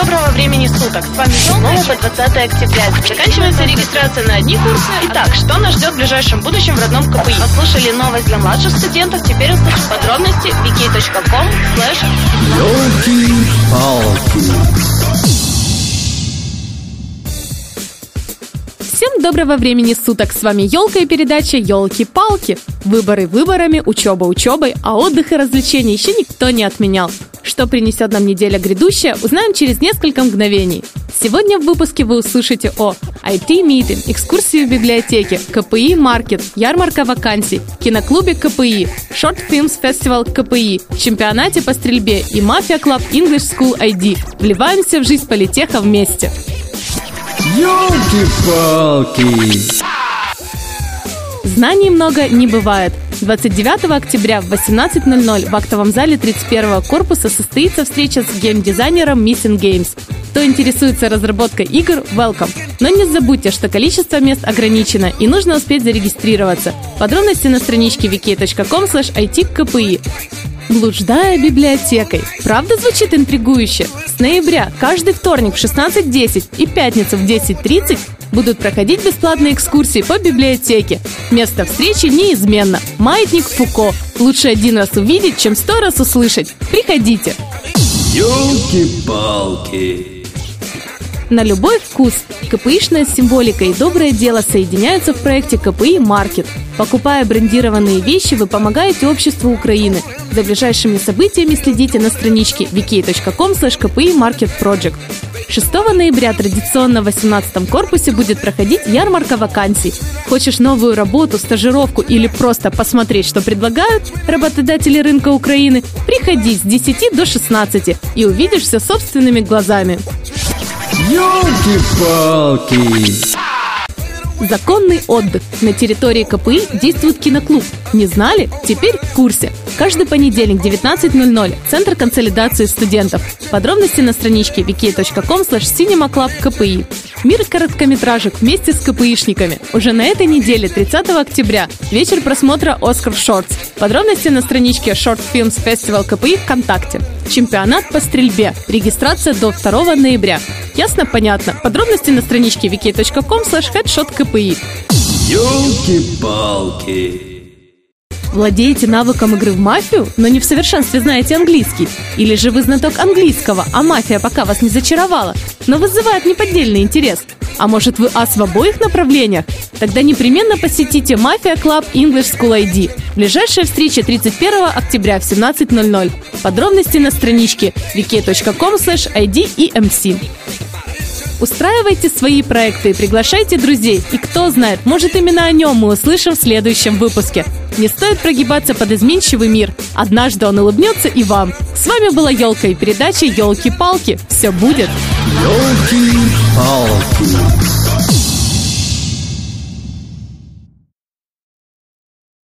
доброго времени суток. С вами снова по 20 октября. Заканчивается регистрация на одни курсы. Итак, что нас ждет в ближайшем будущем в родном КПИ? Послушали новость для младших студентов, теперь услышим подробности wiki.com slash Всем доброго времени суток! С вами Елка и передача Елки-палки. Выборы выборами, учеба учебой, а отдых и развлечения еще никто не отменял. Что принесет нам неделя грядущая, узнаем через несколько мгновений. Сегодня в выпуске вы услышите о IT-meeting, экскурсии в библиотеке, КПИ Market, ярмарка вакансий, киноклубе КПИ, Short Films Festival КПИ, чемпионате по стрельбе и Mafia Club English School ID. Вливаемся в жизнь политеха вместе. Ёлки-палки! Знаний много не бывает. 29 октября в 18.00 в актовом зале 31 корпуса состоится встреча с геймдизайнером Missing Games. Кто интересуется разработкой игр, welcome. Но не забудьте, что количество мест ограничено и нужно успеть зарегистрироваться. Подробности на страничке wiki.com itkpi. Блуждая библиотекой. Правда звучит интригующе? С ноября каждый вторник в 16.10 и пятницу в 10.30 будут проходить бесплатные экскурсии по библиотеке. Место встречи неизменно. Маятник Фуко. Лучше один раз увидеть, чем сто раз услышать. Приходите. Ёлки-палки! На любой вкус. КПИшная символика и доброе дело соединяются в проекте КПИ Маркет. Покупая брендированные вещи, вы помогаете обществу Украины. За ближайшими событиями следите на страничке wiki.com kpi market project. 6 ноября традиционно в 18 корпусе будет проходить ярмарка вакансий. Хочешь новую работу, стажировку или просто посмотреть, что предлагают работодатели рынка Украины? Приходи с 10 до 16 и увидишь все собственными глазами. Ёлки-палки! Законный отдых. На территории КПИ действует киноклуб. Не знали? Теперь в курсе. Каждый понедельник 19.00. Центр консолидации студентов. Подробности на страничке wiki.com cinemaclub.kpi. Мир короткометражек вместе с КПИшниками. Уже на этой неделе, 30 октября, вечер просмотра Оскар Шортс. Подробности на страничке Short Films Festival КПИ ВКонтакте. Чемпионат по стрельбе. Регистрация до 2 ноября. Ясно? Понятно. Подробности на страничке wiki.com headshot.kpi. Ёлки-палки! Владеете навыком игры в мафию, но не в совершенстве знаете английский? Или же вы знаток английского, а мафия пока вас не зачаровала, но вызывает неподдельный интерес? А может вы ас в обоих направлениях? Тогда непременно посетите Mafia Club English School ID. Ближайшая встреча 31 октября в 17.00. Подробности на страничке wiki.com idemc. Устраивайте свои проекты приглашайте друзей. И кто знает, может именно о нем мы услышим в следующем выпуске. Не стоит прогибаться под изменчивый мир. Однажды он улыбнется и вам. С вами была Елка и передача Елки-палки. Все будет. Ёлки-палки!